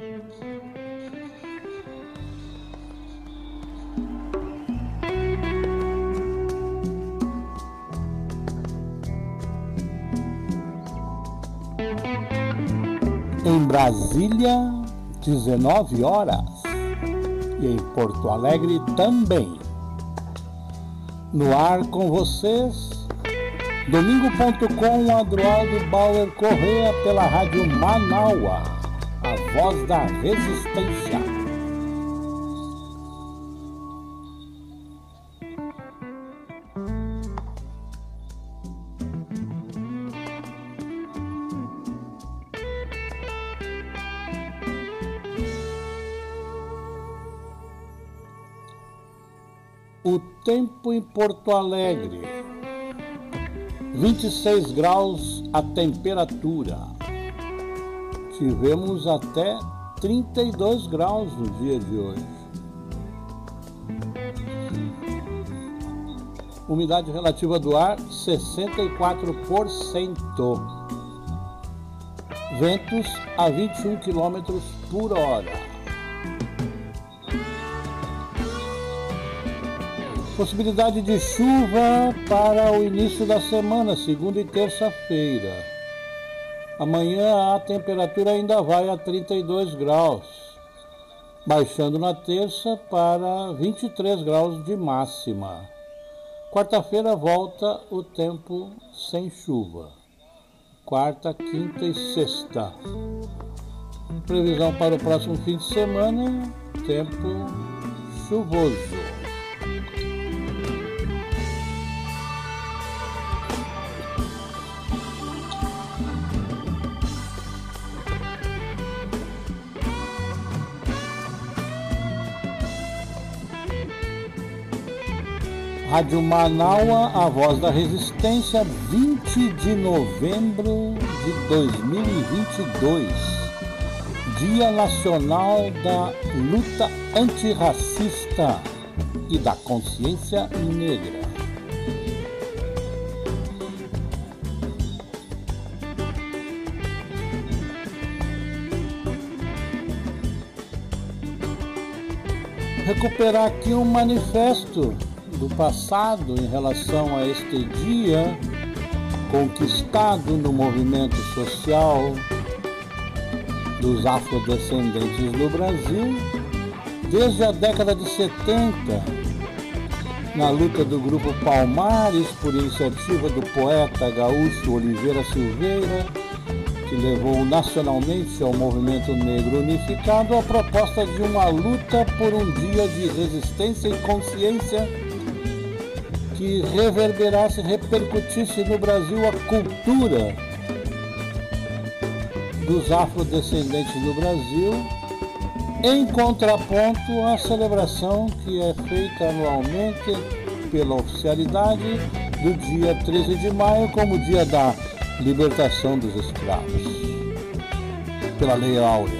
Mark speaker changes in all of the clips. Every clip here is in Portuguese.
Speaker 1: Em Brasília, 19 horas. E em Porto Alegre também. No ar com vocês, Domingo.com, Adroaldo Bauer Correia pela Rádio Manaua, a voz da resistência. O tempo em Porto Alegre. 26 graus a temperatura. Tivemos até 32 graus no dia de hoje. Umidade relativa do ar 64%. Ventos a 21 km por hora. Possibilidade de chuva para o início da semana, segunda e terça-feira. Amanhã a temperatura ainda vai a 32 graus, baixando na terça para 23 graus de máxima. Quarta-feira volta o tempo sem chuva. Quarta, quinta e sexta. Previsão para o próximo fim de semana: tempo chuvoso. Rádio Manaua, a voz da resistência, 20 de novembro de 2022, Dia Nacional da Luta Antirracista e da Consciência Negra. Recuperar aqui um manifesto do passado em relação a este dia conquistado no movimento social dos afrodescendentes no Brasil desde a década de 70, na luta do grupo Palmares por iniciativa do poeta gaúcho Oliveira Silveira, que levou nacionalmente ao movimento negro unificado a proposta de uma luta por um dia de resistência e consciência que reverberasse, repercutisse no Brasil a cultura dos afrodescendentes no Brasil, em contraponto à celebração que é feita anualmente pela oficialidade do dia 13 de maio como dia da libertação dos escravos, pela Lei Áurea,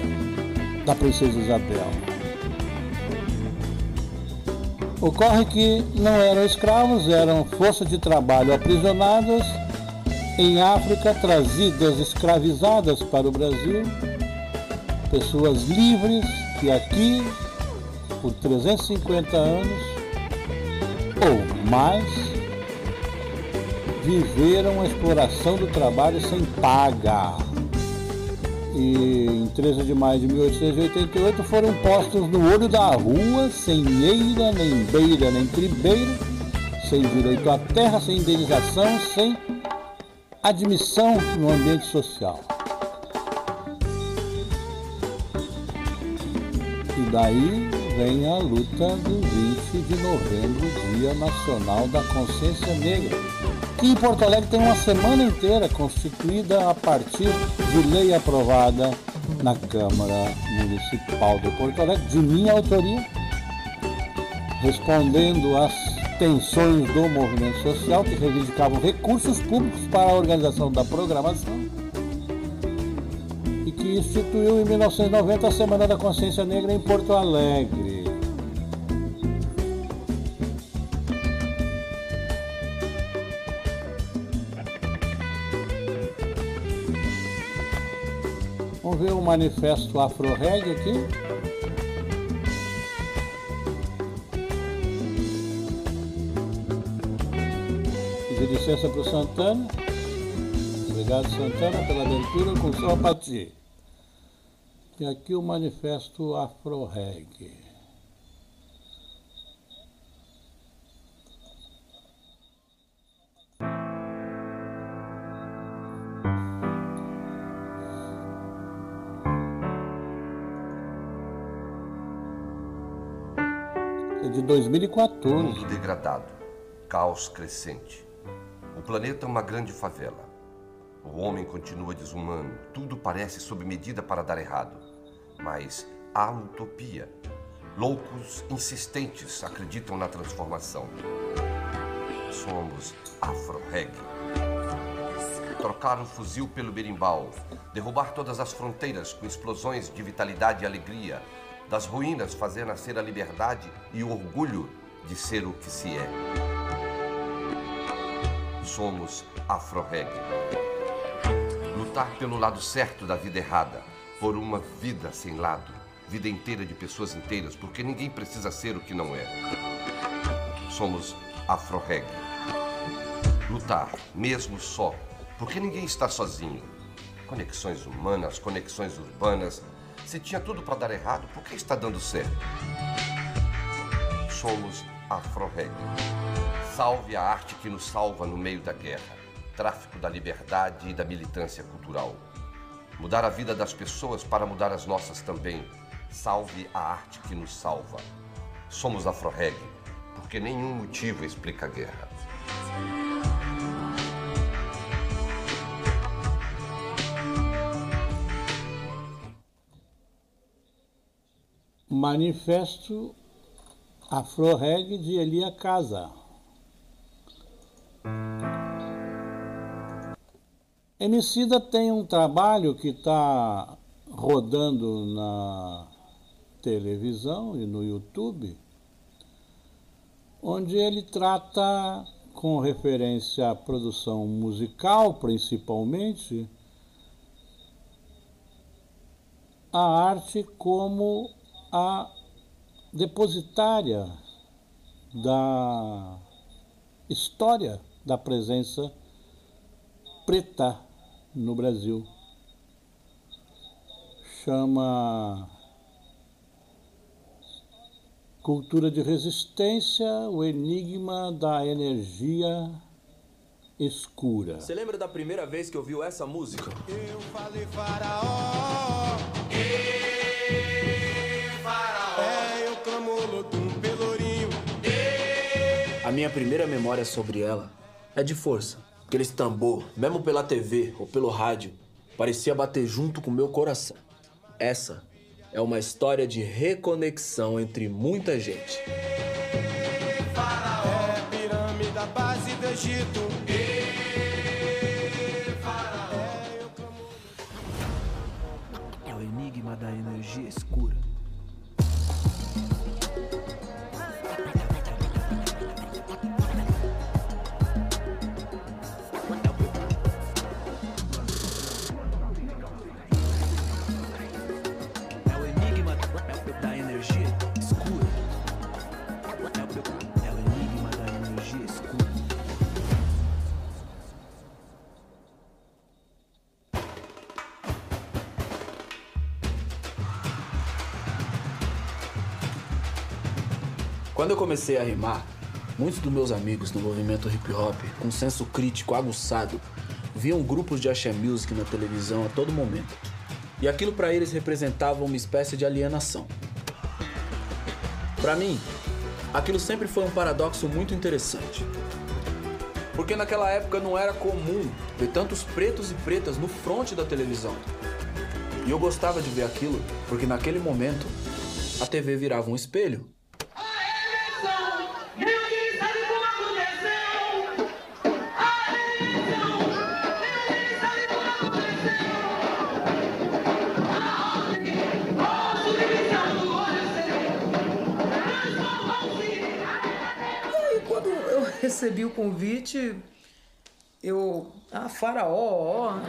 Speaker 1: da Princesa Isabel. Ocorre que não eram escravos, eram forças de trabalho aprisionadas em África, trazidas escravizadas para o Brasil, pessoas livres que aqui, por 350 anos ou mais, viveram a exploração do trabalho sem paga e em 13 de maio de 1888 foram postos no olho da rua, sem eira, nem beira, nem tribeira, sem direito à terra, sem indenização, sem admissão no ambiente social. E daí vem a luta do 20 de novembro, Dia Nacional da Consciência Negra que em Porto Alegre tem uma semana inteira constituída a partir de lei aprovada na Câmara Municipal de Porto Alegre, de minha autoria, respondendo às tensões do movimento social que reivindicavam recursos públicos para a organização da programação e que instituiu em 1990 a Semana da Consciência Negra em Porto Alegre. manifesto Afro-Reg aqui. Pedir licença para o Santana. Obrigado, Santana, pela abertura com sua apatia. Tem aqui o manifesto Afro-Reg. 2014.
Speaker 2: Mundo degradado, caos crescente. O planeta é uma grande favela. O homem continua desumano, tudo parece sob medida para dar errado. Mas há utopia. Loucos insistentes acreditam na transformação. Somos afro-reg. Trocar o fuzil pelo berimbau, derrubar todas as fronteiras com explosões de vitalidade e alegria, das ruínas fazer nascer a liberdade e o orgulho de ser o que se é. Somos afro-reggae. Lutar pelo lado certo da vida errada, por uma vida sem lado, vida inteira de pessoas inteiras, porque ninguém precisa ser o que não é. Somos afro-reggae. Lutar, mesmo só, porque ninguém está sozinho. Conexões humanas, conexões urbanas, se tinha tudo para dar errado, por que está dando certo? Somos Afro-Reggae. Salve a arte que nos salva no meio da guerra. Tráfico da liberdade e da militância cultural. Mudar a vida das pessoas para mudar as nossas também. Salve a arte que nos salva. Somos Afro-Reggae, porque nenhum motivo explica a guerra.
Speaker 1: Manifesto Afro-Reg de Elia Casa. Emicida tem um trabalho que está rodando na televisão e no YouTube, onde ele trata, com referência à produção musical principalmente, a arte como a depositária da história da presença preta no Brasil. Chama Cultura de Resistência, o enigma da energia escura.
Speaker 3: Você lembra da primeira vez que ouviu essa música?
Speaker 4: Eu falei faraó.
Speaker 3: A minha primeira memória sobre ela é de força. Aquele tambor, mesmo pela TV ou pelo rádio, parecia bater junto com o meu coração. Essa é uma história de reconexão entre muita gente.
Speaker 4: Faraó, pirâmide da base do Egito.
Speaker 3: É o enigma da energia escura. Quando eu comecei a rimar, muitos dos meus amigos do movimento hip hop, com senso crítico aguçado, viam grupos de axé music na televisão a todo momento. E aquilo para eles representava uma espécie de alienação. Para mim, aquilo sempre foi um paradoxo muito interessante. Porque naquela época não era comum ver tantos pretos e pretas no fronte da televisão. E eu gostava de ver aquilo porque naquele momento a TV virava um espelho
Speaker 5: recebi o convite, eu. Ah, faraó, ó.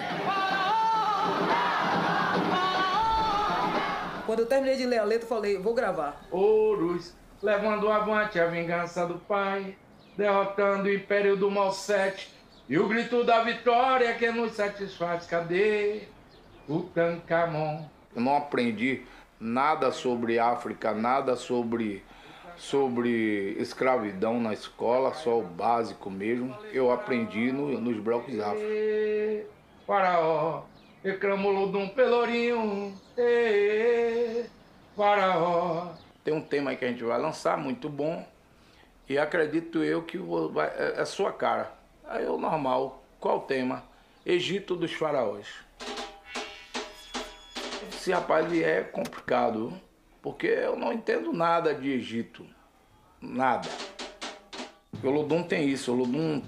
Speaker 5: Quando eu terminei de ler a letra, eu falei, vou gravar.
Speaker 6: Ouros, levando avante a vingança do pai, derrotando o império do mal sete, e o grito da vitória que nos satisfaz. Cadê o Tancamon? Eu não aprendi nada sobre África, nada sobre sobre escravidão na escola, só o básico mesmo. Eu aprendi no, nos blocos afro. Faraó, reclamou de um pelourinho. Faraó. Tem um tema aí que a gente vai lançar, muito bom. E acredito eu que vai, é, é sua cara. Aí é o normal. Qual o tema? Egito dos faraós. Esse rapaz é complicado, porque eu não entendo nada de Egito. Nada. O Ludum tem isso. O Ludum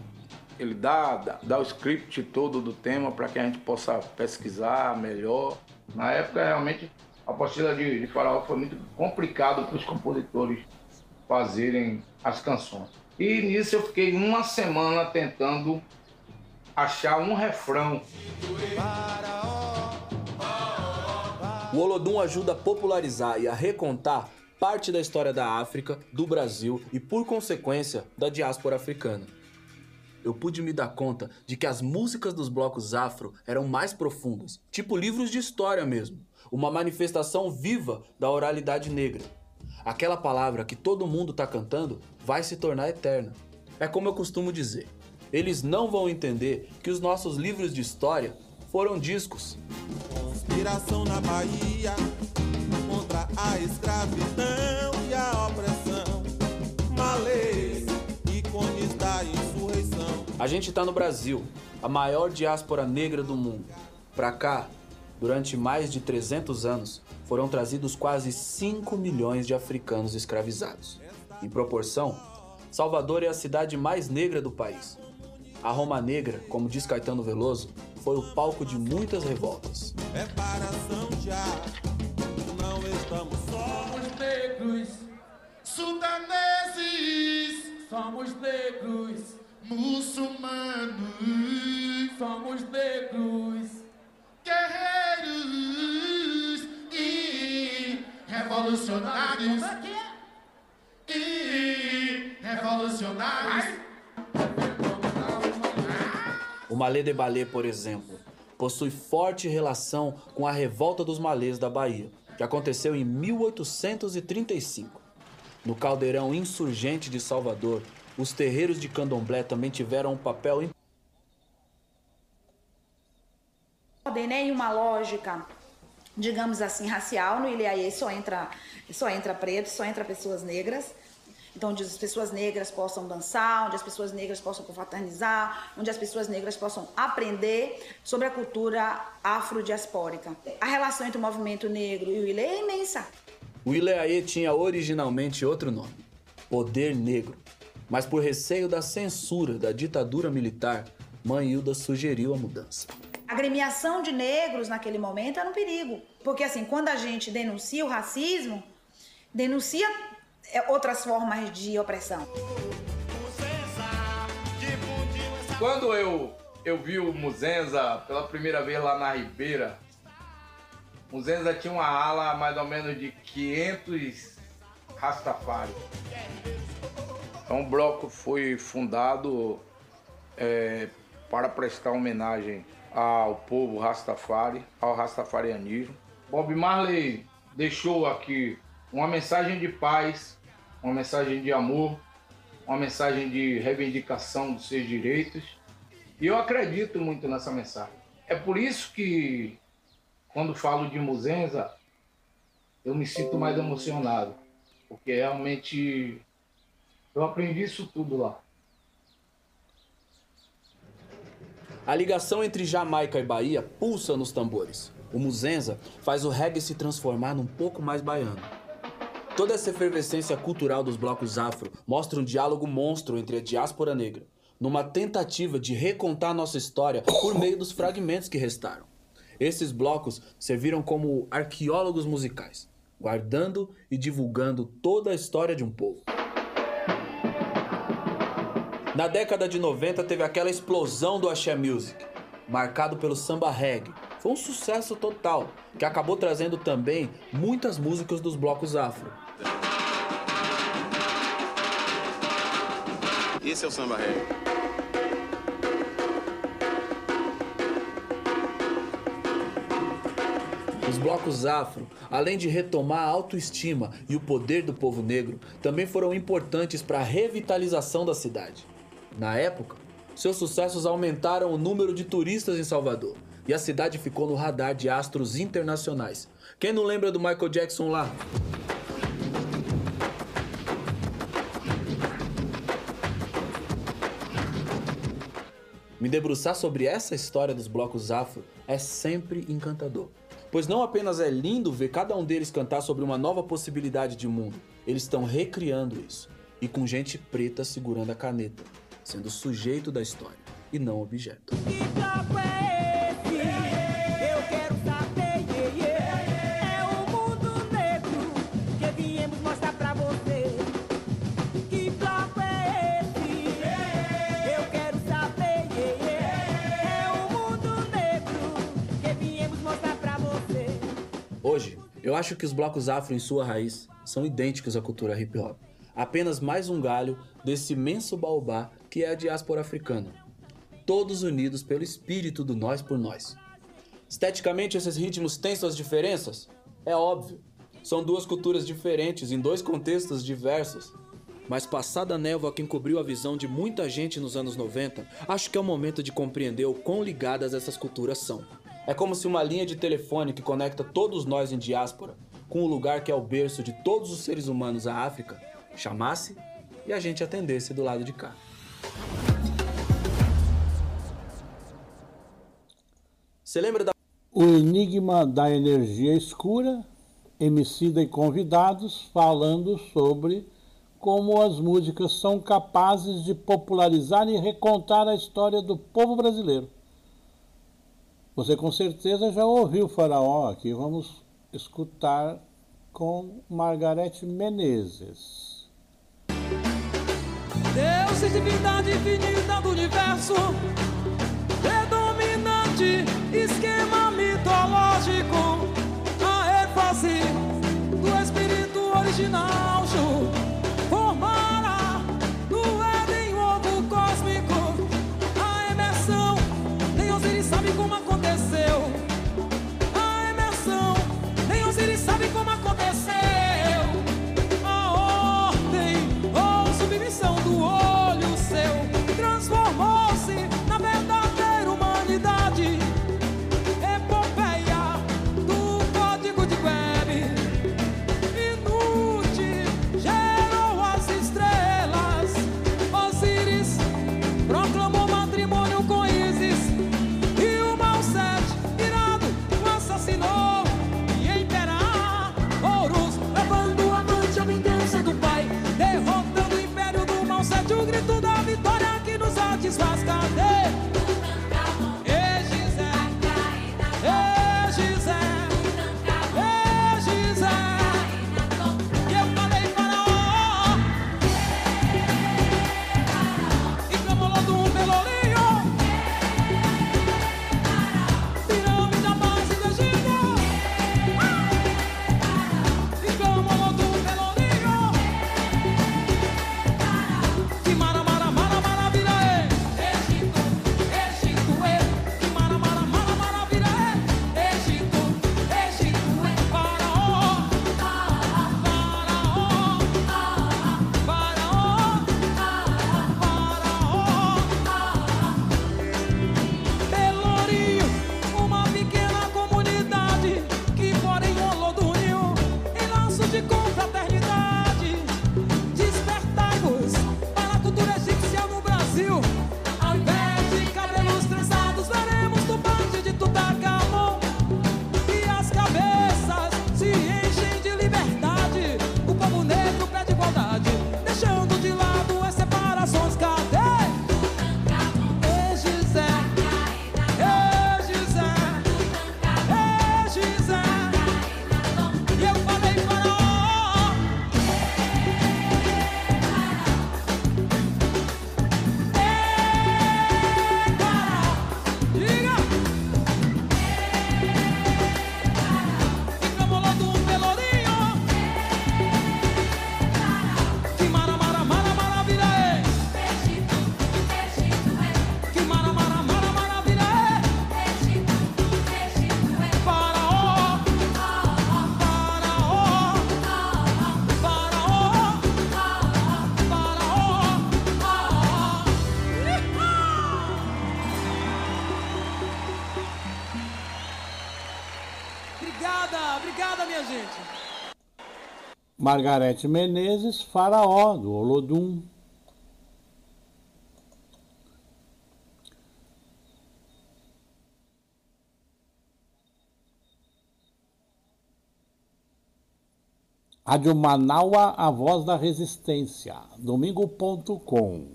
Speaker 6: ele dá, dá, dá o script todo do tema para que a gente possa pesquisar melhor. Na época, realmente, a apostila de, de Faraó foi muito complicado para os compositores fazerem as canções. E nisso eu fiquei uma semana tentando achar um refrão.
Speaker 3: O Olodum ajuda a popularizar e a recontar parte da história da África, do Brasil e, por consequência, da diáspora africana. Eu pude me dar conta de que as músicas dos blocos afro eram mais profundas, tipo livros de história mesmo, uma manifestação viva da oralidade negra. Aquela palavra que todo mundo tá cantando vai se tornar eterna. É como eu costumo dizer: eles não vão entender que os nossos livros de história foram discos.
Speaker 4: Conspiração na Bahia contra a escravidão e a opressão. Malês, ícones da insurreição.
Speaker 3: A gente tá no Brasil, a maior diáspora negra do mundo. Pra cá, durante mais de 300 anos, foram trazidos quase 5 milhões de africanos escravizados. Em proporção, Salvador é a cidade mais negra do país. A Roma Negra, como diz Caetano Veloso, foi o palco de muitas revoltas.
Speaker 4: Reparação já, não estamos só.
Speaker 7: Somos negros, sudaneses, somos negros, muçulmanos, somos negros, guerreiros e revolucionários. E revolucionários.
Speaker 3: O Malê de Balé, por exemplo, possui forte relação com a revolta dos malês da Bahia, que aconteceu em 1835. No caldeirão insurgente de Salvador, os terreiros de candomblé também tiveram um papel importante.
Speaker 8: ordem, em uma lógica, digamos assim, racial. No Ilhaê só entra, só entra preto, só entra pessoas negras. Então, onde as pessoas negras possam dançar, onde as pessoas negras possam confraternizar, onde as pessoas negras possam aprender sobre a cultura afrodiaspórica. A relação entre o movimento negro e o Ilê é imensa.
Speaker 3: O Ileaê tinha originalmente outro nome, Poder Negro, mas por receio da censura da ditadura militar, Mãe Hilda sugeriu a mudança.
Speaker 8: A agremiação de negros naquele momento era um perigo. Porque, assim, quando a gente denuncia o racismo, denuncia outras formas de opressão.
Speaker 6: Quando eu, eu vi o Muzenza pela primeira vez lá na Ribeira, Muzenza tinha uma ala mais ou menos de 500 Rastafari. Então o bloco foi fundado é, para prestar homenagem ao povo Rastafari, ao Rastafarianismo. Bob Marley deixou aqui uma mensagem de paz, uma mensagem de amor, uma mensagem de reivindicação dos seus direitos. E eu acredito muito nessa mensagem. É por isso que, quando falo de Muzenza, eu me sinto mais emocionado. Porque realmente eu aprendi isso tudo lá.
Speaker 3: A ligação entre Jamaica e Bahia pulsa nos tambores. O Muzenza faz o reggae se transformar num pouco mais baiano. Toda essa efervescência cultural dos blocos afro mostra um diálogo monstro entre a diáspora negra, numa tentativa de recontar nossa história por meio dos fragmentos que restaram. Esses blocos serviram como arqueólogos musicais, guardando e divulgando toda a história de um povo. Na década de 90 teve aquela explosão do axé music, marcado pelo samba reggae, Foi um sucesso total, que acabou trazendo também muitas músicas dos blocos afro.
Speaker 9: Esse é o samba reggae.
Speaker 3: Os blocos afro, além de retomar a autoestima e o poder do povo negro, também foram importantes para a revitalização da cidade. Na época, seus sucessos aumentaram o número de turistas em Salvador e a cidade ficou no radar de astros internacionais. Quem não lembra do Michael Jackson lá? Me debruçar sobre essa história dos blocos afro é sempre encantador. Pois não apenas é lindo ver cada um deles cantar sobre uma nova possibilidade de mundo, eles estão recriando isso. E com gente preta segurando a caneta, sendo sujeito da história e não objeto.
Speaker 10: Eu
Speaker 3: acho que os blocos afro em sua raiz são idênticos à cultura hip hop. Apenas mais um galho desse imenso baobá que é a diáspora africana. Todos unidos pelo espírito do nós por nós. Esteticamente, esses ritmos têm suas diferenças? É óbvio. São duas culturas diferentes em dois contextos diversos. Mas passada a névoa que encobriu a visão de muita gente nos anos 90, acho que é o momento de compreender o quão ligadas essas culturas são. É como se uma linha de telefone que conecta todos nós em diáspora com o lugar que é o berço de todos os seres humanos à África chamasse e a gente atendesse do lado de cá. Você lembra da
Speaker 1: O enigma da energia escura, Emicida e convidados falando sobre como as músicas são capazes de popularizar e recontar a história do povo brasileiro. Você com certeza já ouviu o Faraó aqui, vamos escutar com Margarete Menezes.
Speaker 11: Deus e divindade infinita do universo, predominante esquema mitológico, a ênfase do espírito original, como que
Speaker 1: Margarete Menezes, Faraó, do Olodum. Rádio Manaua, a voz da resistência, domingo.com.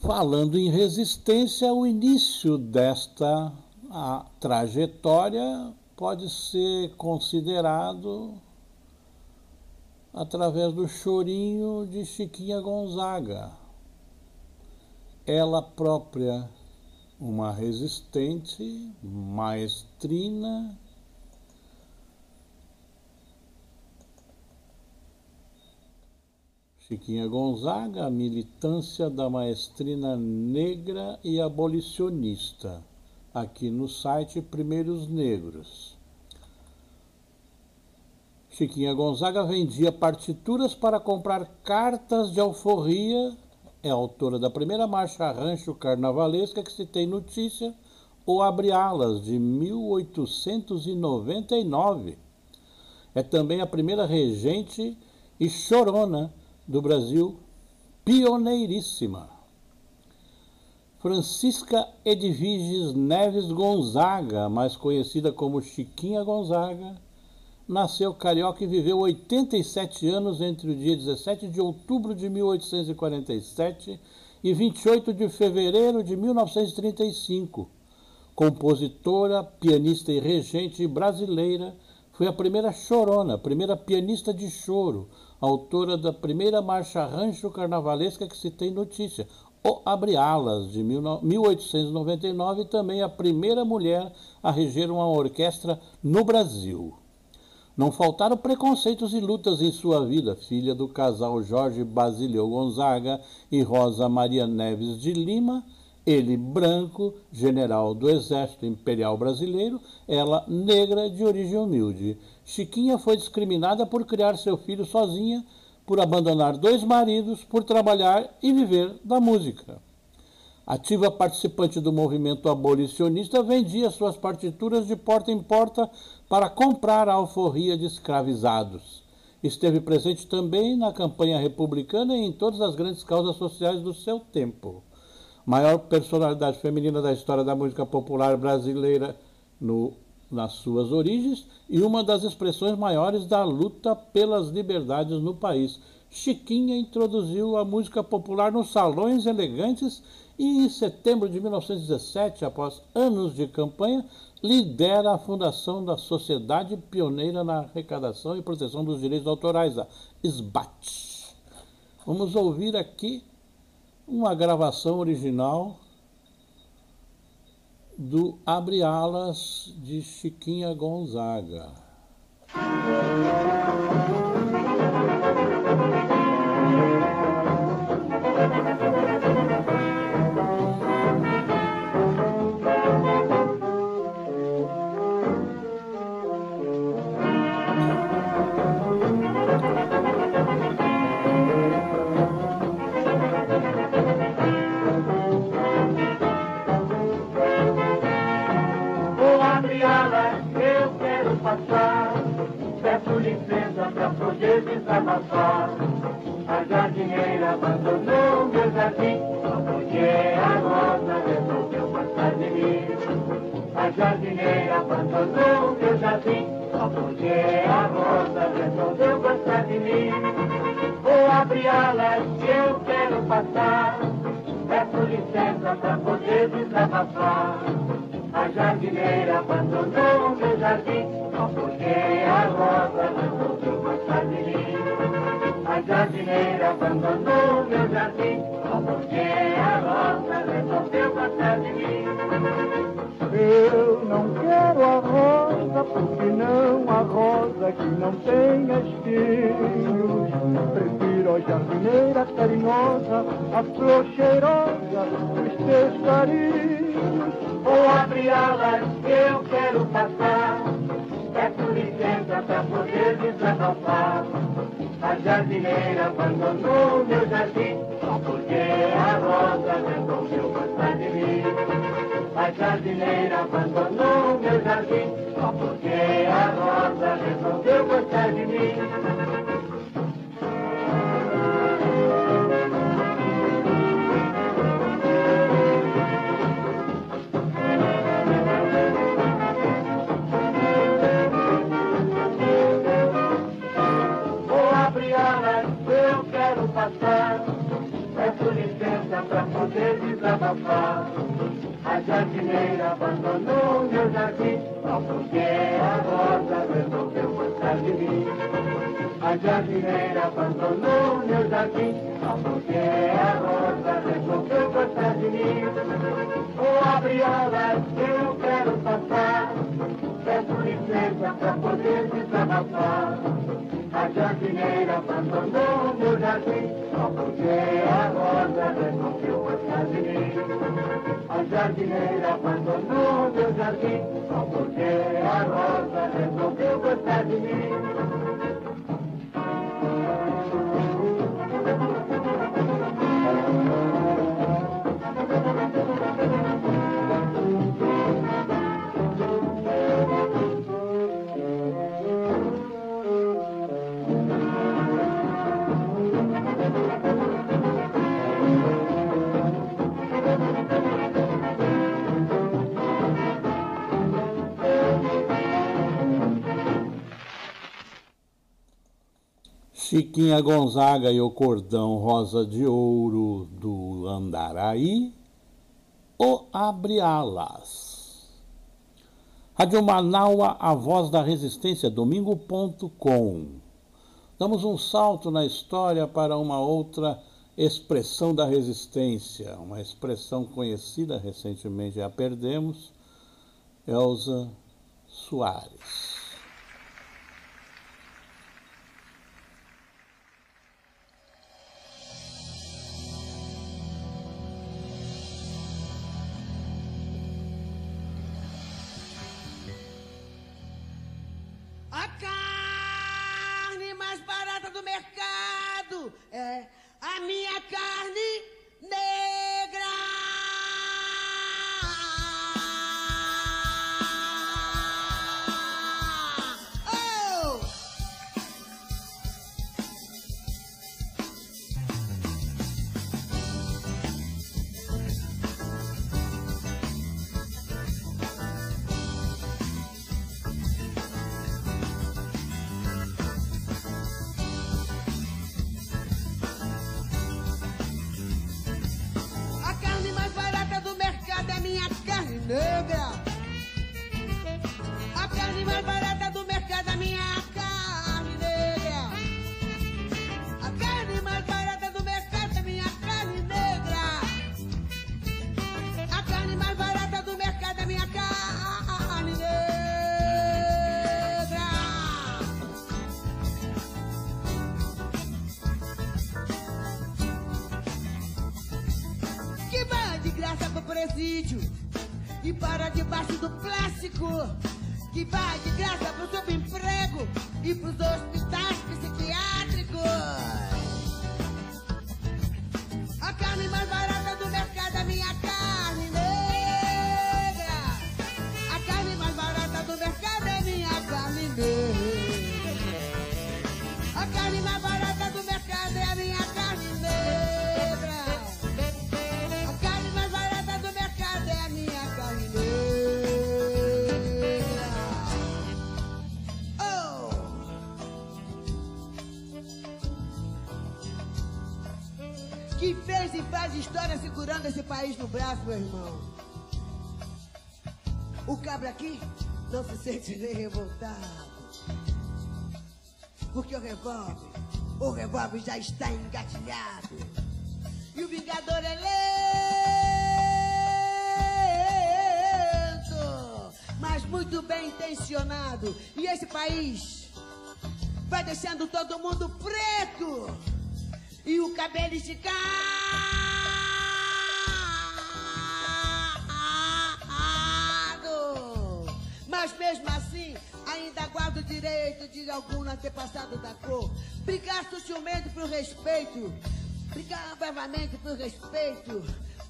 Speaker 1: Falando em resistência, o início desta trajetória pode ser considerado através do chorinho de Chiquinha Gonzaga. Ela própria, uma resistente, maestrina, Chiquinha Gonzaga, militância da maestrina negra e abolicionista, aqui no site Primeiros Negros. Chiquinha Gonzaga vendia partituras para comprar cartas de alforria, é autora da primeira marcha rancho carnavalesca que se tem notícia, ou Abre Alas, de 1899. É também a primeira regente e chorona do Brasil, pioneiríssima. Francisca Edviges Neves Gonzaga, mais conhecida como Chiquinha Gonzaga, nasceu carioca e viveu 87 anos entre o dia 17 de outubro de 1847 e 28 de fevereiro de 1935. Compositora, pianista e regente brasileira, foi a primeira chorona, a primeira pianista de choro, autora da primeira marcha rancho carnavalesca que se tem notícia, O Abre Alas, de 1899, e também a primeira mulher a reger uma orquestra no Brasil. Não faltaram preconceitos e lutas em sua vida, filha do casal Jorge Basílio Gonzaga e Rosa Maria Neves de Lima, ele branco, general do Exército Imperial Brasileiro, ela negra de origem humilde. Chiquinha foi discriminada por criar seu filho sozinha, por abandonar dois maridos, por trabalhar e viver da música. Ativa participante do movimento abolicionista, vendia suas partituras de porta em porta para comprar a alforria de escravizados. Esteve presente também na campanha republicana e em todas as grandes causas sociais do seu tempo maior personalidade feminina da história da música popular brasileira no, nas suas origens e uma das expressões maiores da luta pelas liberdades no país. Chiquinha introduziu a música popular nos salões elegantes e, em setembro de 1917, após anos de campanha, lidera a fundação da Sociedade Pioneira na Arrecadação e Proteção dos Direitos Autorais, a SBAT. Vamos ouvir aqui uma gravação original do Abre Alas de Chiquinha Gonzaga.
Speaker 9: Jardim, porque a rosa resolveu passar de mim. Vou abrir alas que eu quero passar, peço licença para poder desabafar. A jardineira abandonou meu jardim, porque a rosa resolveu passar de mim. A jardineira abandonou meu jardim, porque a rosa resolveu passar de mim.
Speaker 12: Jardineira carinhosa, a flor cheirosa dos teus carinhos.
Speaker 9: Vou abrir alas que eu quero passar, peço licença para poder desabafar. A jardineira abandonou meu jardim, porque a rosa resolveu passar de mim. A jardineira abandonou meu jardim, desabafar. A jardineira abandonou meu jardim Só porque a rosa resolveu gostar de mim A jardineira abandonou meu jardim Só porque a rosa resolveu gostar de mim Vou abrir alas, eu quero passar Peço licença pra poder desabafar a jardineira abandonou meu jardim Só porque a rosa resolveu gostar de mim A jardineira abandonou meu jardim Só porque a rosa resolveu gostar de mim
Speaker 1: Chiquinha Gonzaga e o cordão rosa de ouro do Andaraí, o Abre Alas. Rádio Manaua, a voz da resistência, domingo.com. Damos um salto na história para uma outra expressão da resistência, uma expressão conhecida recentemente, já perdemos, Elza Soares.
Speaker 13: Presídio e para debaixo do plástico, que vai de graça pro subemprego e pros hospitais psiquiátricos. A carne mais barata país no braço, meu irmão. O cabra aqui não se sente nem revoltado. Porque o revólver, o revólver já está engatilhado. E o vingador é lento, mas muito bem intencionado. E esse país vai deixando todo mundo preto e o cabelo esticado. Mas mesmo assim, ainda guardo o direito de algum antepassado da cor. Brigar socialmente por respeito. Brigar bravamente por respeito.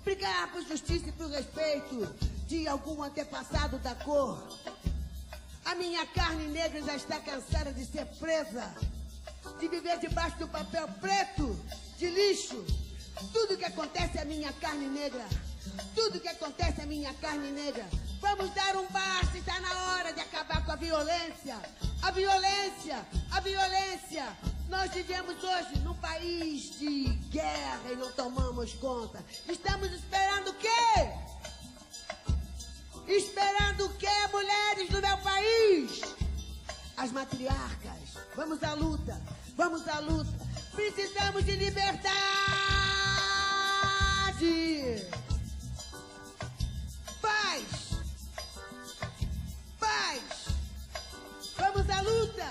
Speaker 13: Brigar por justiça e por respeito de algum antepassado da cor. A minha carne negra já está cansada de ser presa, de viver debaixo do papel preto, de lixo. Tudo que acontece é minha carne negra. Tudo que acontece é minha carne negra. Vamos dar um basta, está na hora de acabar com a violência. A violência, a violência. Nós vivemos hoje num país de guerra e não tomamos conta. Estamos esperando o quê? Esperando o quê, mulheres do meu país? As matriarcas. Vamos à luta, vamos à luta. Precisamos de liberdade. Paz. Paz. Vamos à luta.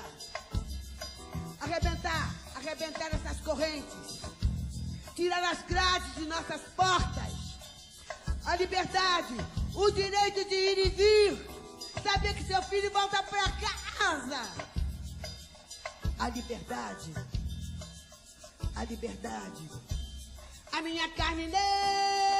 Speaker 13: Arrebentar, arrebentar essas correntes. Tirar as grades de nossas portas. A liberdade, o direito de ir e vir. Saber que seu filho volta para casa. A liberdade. A liberdade. A minha carne. Negra,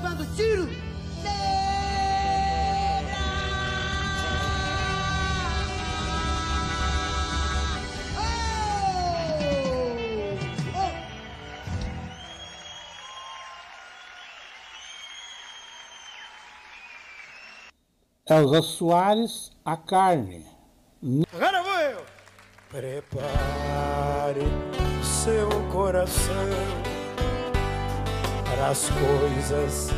Speaker 13: levando tiro. Oh!
Speaker 1: Elza Soares, A Carne.
Speaker 14: Agora vou eu. Prepare seu coração para as coisas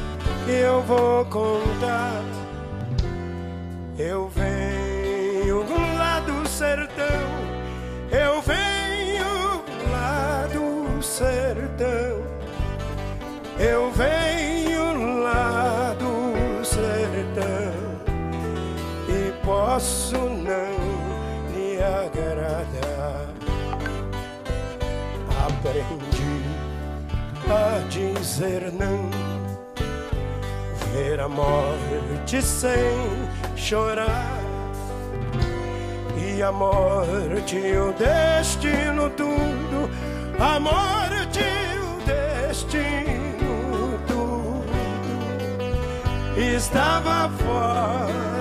Speaker 14: que eu vou contar. Eu venho do sertão, eu venho dizer não, ver a morte sem chorar. E a morte, o destino, tudo, a morte, o destino, tudo. Estava fora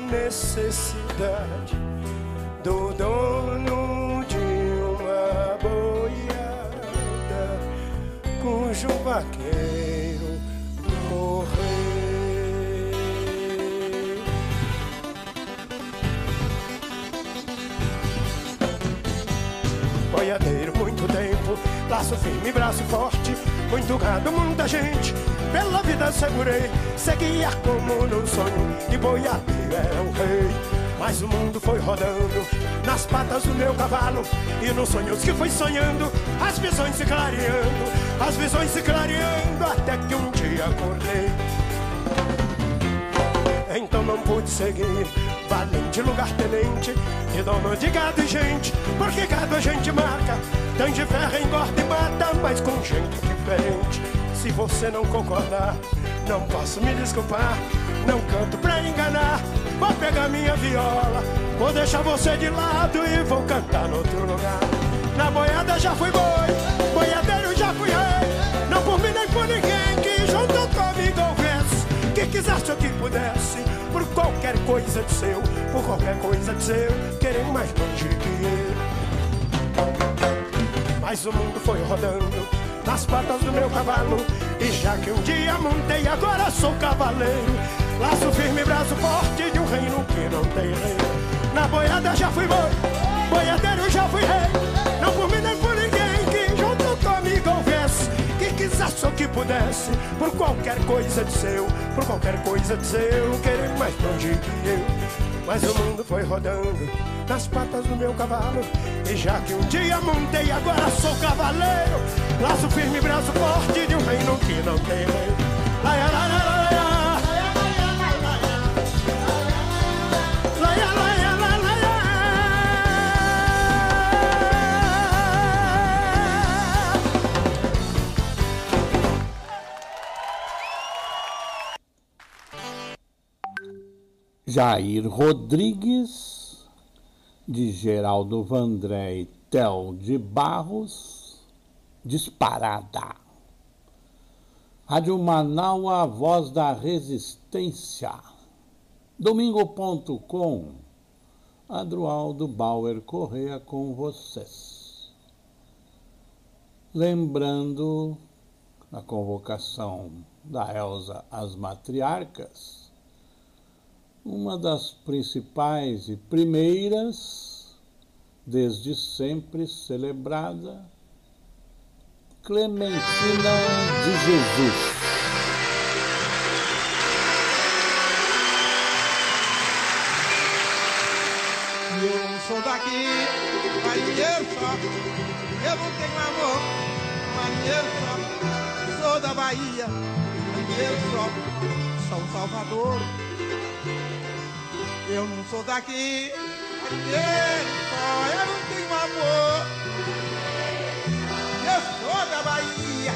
Speaker 14: necessidade do dono de uma boiada cujo vaqueiro morreu. Boiadeiro, muito tempo, laço firme, braço forte, muito gado, muita gente. Pela vida segurei, seguia como num sonho, e boiadeiro era um rei. Mas o mundo foi rodando nas patas do meu cavalo, e nos sonhos que fui sonhando, as visões se clareando, as visões se clareando, até que um dia acordei. Então não pude seguir Valente lugar tenente E dono de gado e gente Porque gado a gente marca Tem de ferro, engorda e mata Mas com jeito diferente. Se você não concordar Não posso me desculpar Não canto pra enganar Vou pegar minha viola Vou deixar você de lado E vou cantar no outro lugar. Na boiada já fui boi Boiadeiro já fui rei Não por mim nem por ninguém quisesse o que pudesse Por qualquer coisa de seu Por qualquer coisa de seu querendo mais longe que eu. Mas o mundo foi rodando Nas patas do meu cavalo E já que um dia montei Agora sou cavaleiro. Laço firme, braço forte De um reino que não tem rei. Na boiada já fui boi Boiadeiro já fui rei. O que pudesse, por qualquer coisa de seu, por qualquer coisa de seu, querer mais longe que eu. Mas o mundo foi rodando nas patas do meu cavalo. E já que um dia montei, agora sou cavaleiro. Laço firme, braço forte de um reino que não tem rei.
Speaker 1: Jair Rodrigues, de Geraldo Vandré e Tel de Barros, disparada. Rádio Manaus, a voz da resistência. Domingo.com, Adroaldo Bauer Correia com vocês. Lembrando a convocação da Elza às matriarcas, uma das principais e primeiras, desde sempre celebrada, Clementina de Jesus.
Speaker 4: Eu sou daqui, marinheiro só. Eu não tenho amor, marinheiro só. Sou da Bahia, marinheiro só. São Salvador. Eu não sou daqui, só. Eu não tenho amor. Eu sou da Bahia,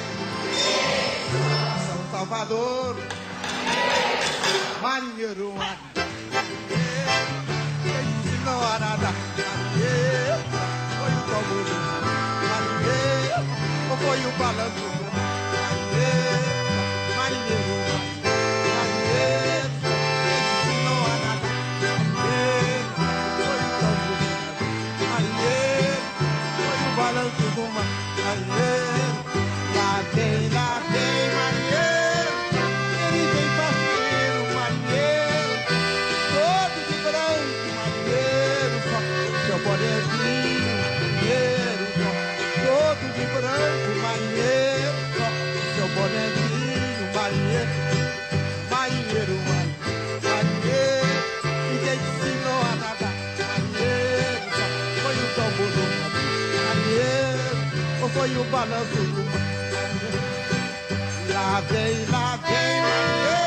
Speaker 4: São Salvador. Marinheiro, marinheiro. Não há nada. Foi o tamborim. Marinheiro, ou foi o balanço? Ou foi o balanço do mar, lá vem, lá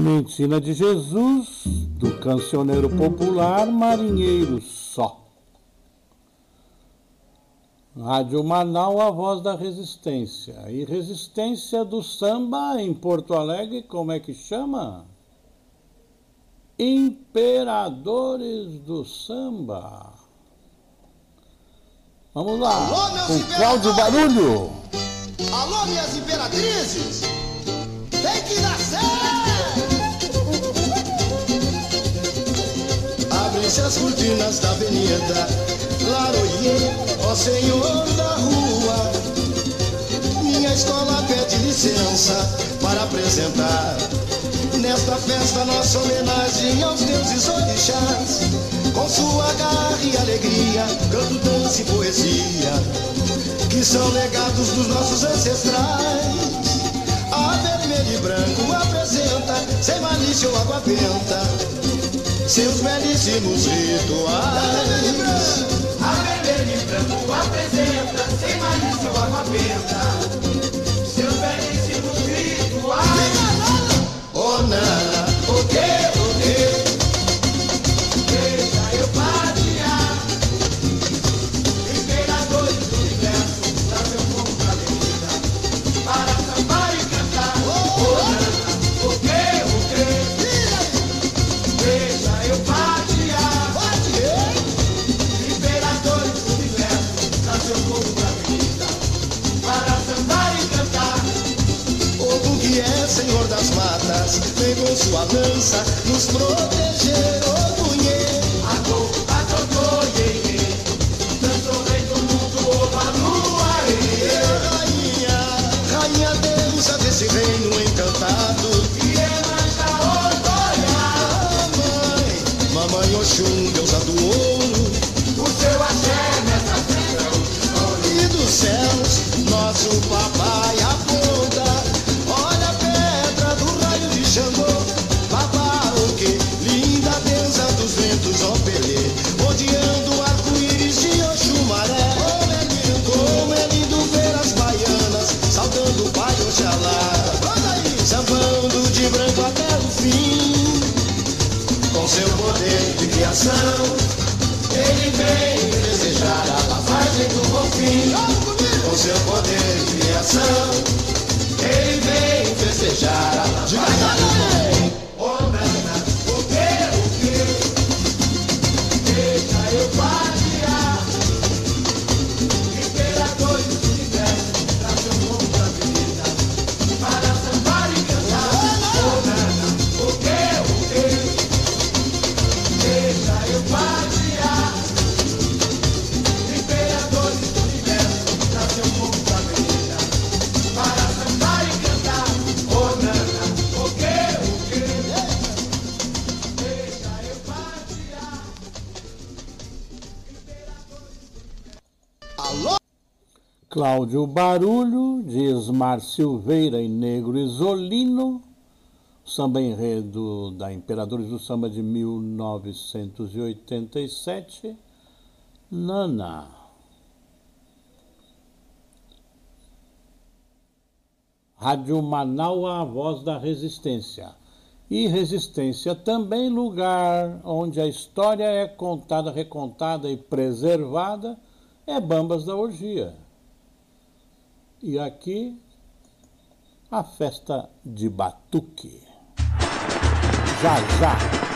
Speaker 1: Clementina de Jesus, do cancioneiro popular Marinheiro Só. Rádio Manaus, a voz da resistência. E resistência do samba em Porto Alegre, como é que chama? Imperadores do samba. Vamos lá,
Speaker 15: Alô,
Speaker 1: com Cláudio Barulho.
Speaker 15: Alô, minhas imperatrizes! Tem que nascer! Abrem-se as cortinas da avenida, Laroie, ó Senhor da rua. Minha escola pede licença para apresentar nesta festa nossa homenagem aos deuses orixás. Com sua garra e alegria, canto, dança e poesia, que são legados dos nossos ancestrais. A vermelho e branco apresenta, sem malícia ou água benta, seus belíssimos rituais.
Speaker 7: A vermelho e branco apresenta, sem malícia ou água benta, seus belíssimos rituais.
Speaker 15: Oh, nana, sua lança nos proteger.
Speaker 1: Cláudio Barulho, de Esmar Silveira e Negro Isolino, samba enredo da Imperadores do Samba de 1987, Nana. Rádio Manaua, a voz da resistência. E resistência também lugar onde a história é contada, recontada e preservada, é Bambas da Orgia. E aqui a festa de Batuque. Já já.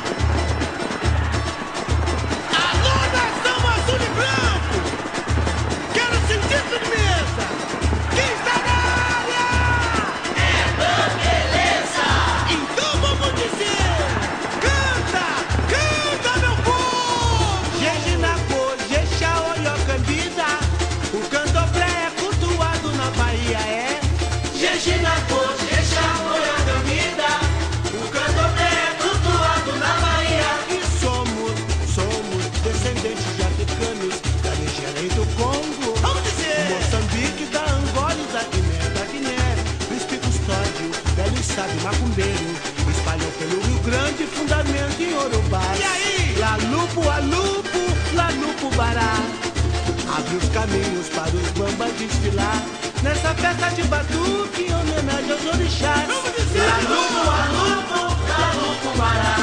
Speaker 16: Abre os caminhos para os bambas desfilar Nessa festa de batuque em homenagem aos orixás Lá lupo, a lupo, lá lupo, bará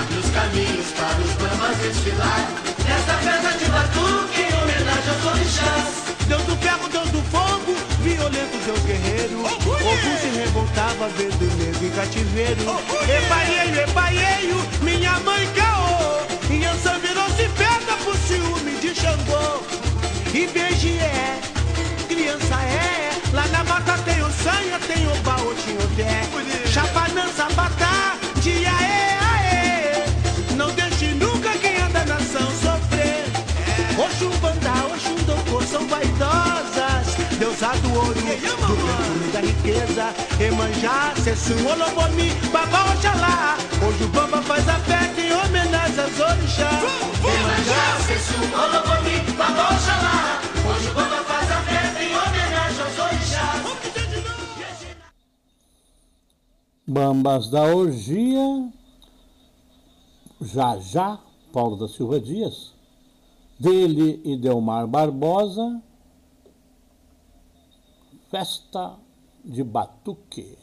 Speaker 16: Abre os caminhos para os bambas desfilar Nessa festa de batuque em homenagem aos orixás Deus do ferro, Deus do fogo, violento Deus guerreiro Ogum se revoltava vendo o negro em cativeiro Epaieio, epaieio, minha mãe caô E Ansan virou-se pedra por ciúme de Xangô E Bejié, criança é. Lá na mata tem o sanha, tem o baú, tinha o té Chapanã, sabatá, dia é, aê. Não deixe nunca quem anda na ação sofrer. Oxum Bandá, Oxum Docô são vaidosas. Deusa do ouro, do riqueza Emanjá, Sessum, Olobomi, Babá, Oxalá Hoje o Bamba faz a festa em homenagem aos orixás. Emanjá, Sessum, Olobomi, Babá, Oxalá Hoje o Bamba faz a festa em homenagem aos orixás.
Speaker 1: Bambas da Orgia, Já Já, Paulo da Silva Dias, dele e Delmar Barbosa, Festa de Batuque,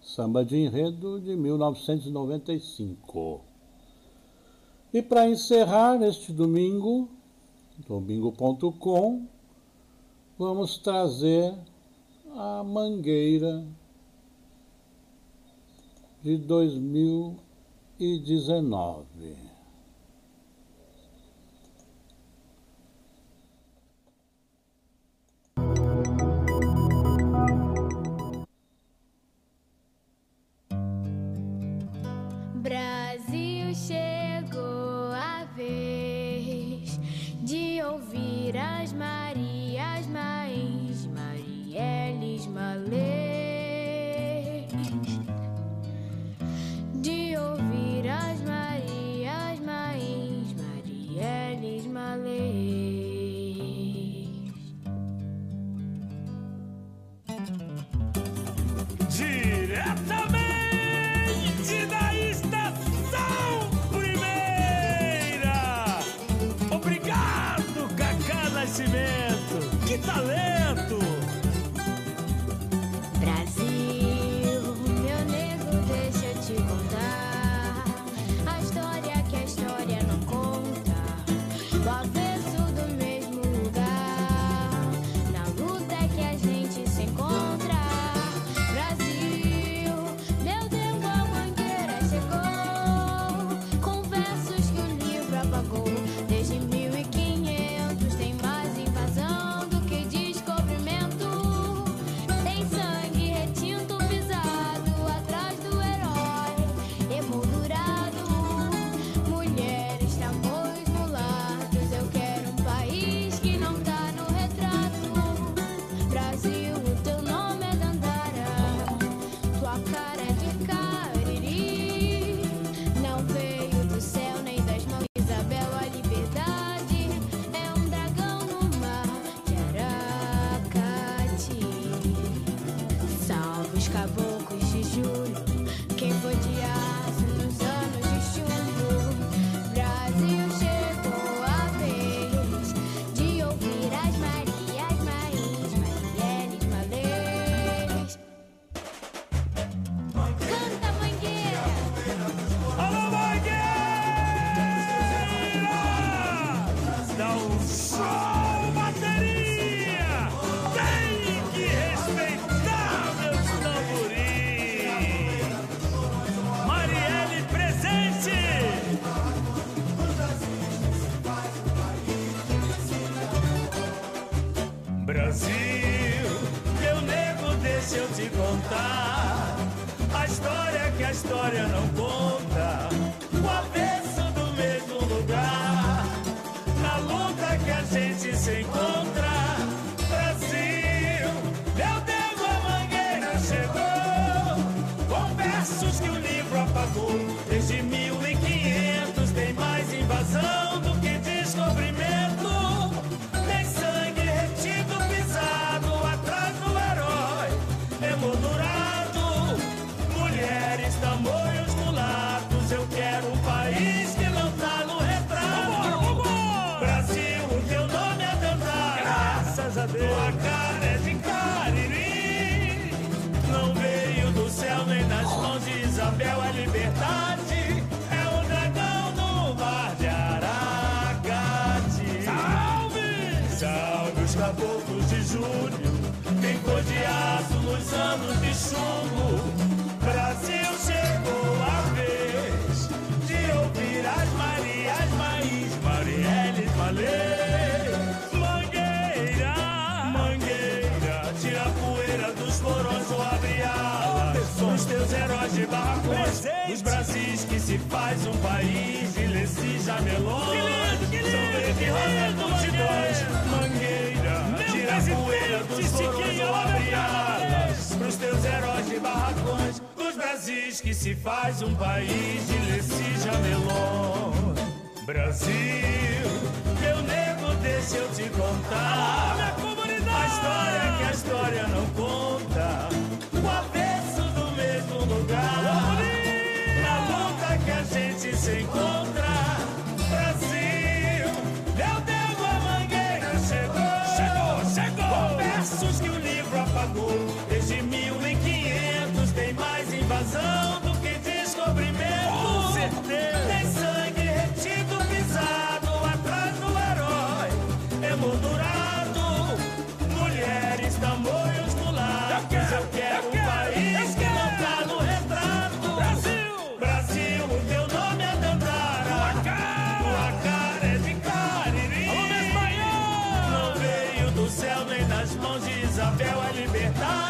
Speaker 1: samba de enredo de 1995. E para encerrar este domingo, domingo.com, vamos trazer a Mangueira de 2019.
Speaker 17: chapéu é liberdade é
Speaker 18: o dragão no mar de Aracati. Salve! Salve os caboclos de junho, tem cor de aço nos anos. Os barracões Brasis que se faz um país Vilecis, jamelões São verde, rosa, multidões Mangueira, tira poeira dos coroas olabriadas Pros teus heróis de barracões Dos Brasis que se faz um país Vilecis, jamelões Brasil, meu nego, deixa eu te contar. A história que a história não conta. O lugar. Na luta que a gente se encontra, Brasil, meu Deus, a mangueira chegou. Chegou, chegou. Com versos que o livro apagou. nas mãos de Isabel é a liberdade.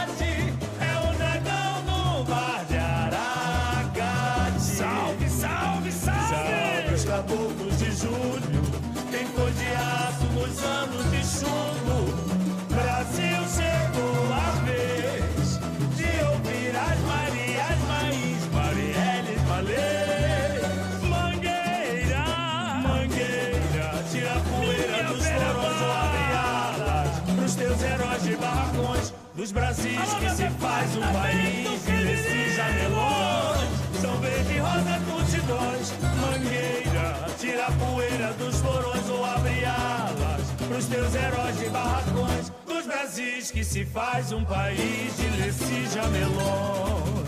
Speaker 18: Um país de Leci jamelões. São verde e rosa multidões. Mangueira, tira a poeira dos porões ou abre alas pros teus heróis de barracões. Dos Brasis que se faz um país de Leci jamelões.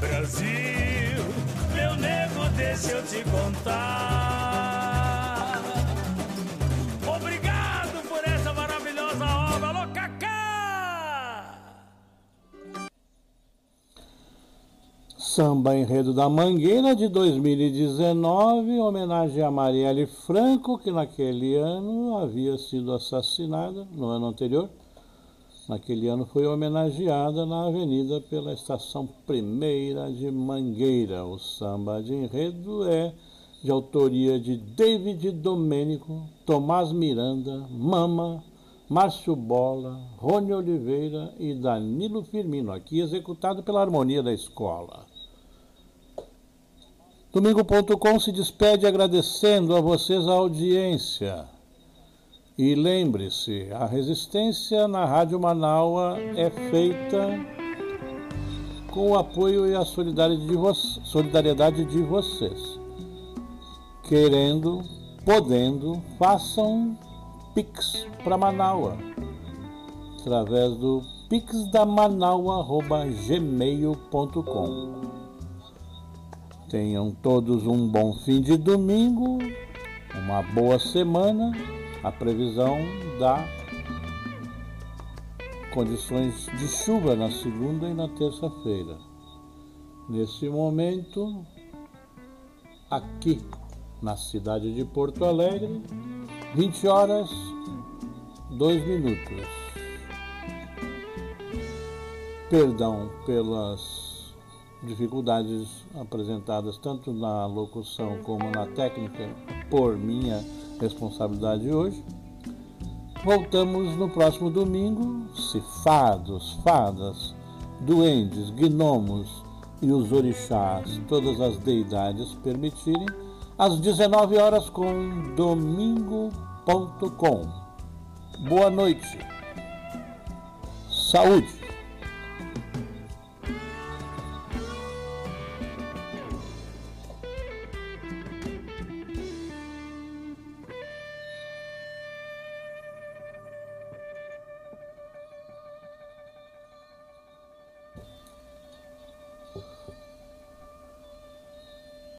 Speaker 18: Brasil, meu nego, deixa eu te contar.
Speaker 1: Samba Enredo da Mangueira de 2019, em homenagem a Marielle Franco, que naquele ano havia sido assassinada, no ano anterior. Naquele ano foi homenageada na avenida pela estação Primeira de Mangueira. O samba de enredo é de autoria de David Domênico, Tomás Miranda, Mama, Márcio Bola, Rony Oliveira e Danilo Firmino, aqui executado pela Harmonia da Escola. Domingo.com se despede agradecendo a vocês a audiência. E lembre-se, a resistência na Rádio Manaua é feita com o apoio e a solidariedade de, vocês. Querendo, podendo, façam Pix para Manaua através do pixdamanaua.gmail.com Tenham todos um bom fim de domingo, uma boa semana. A previsão dá condições de chuva na segunda e na terça-feira. Nesse momento, aqui na cidade de Porto Alegre, 20 horas 2 minutos. Perdão pelas dificuldades apresentadas tanto na locução como na técnica por minha responsabilidade hoje. Voltamos no próximo domingo, se fados, fadas, duendes, gnomos e os orixás, todas as deidades permitirem, às 19 horas com domingo.com. Boa noite. Saúde.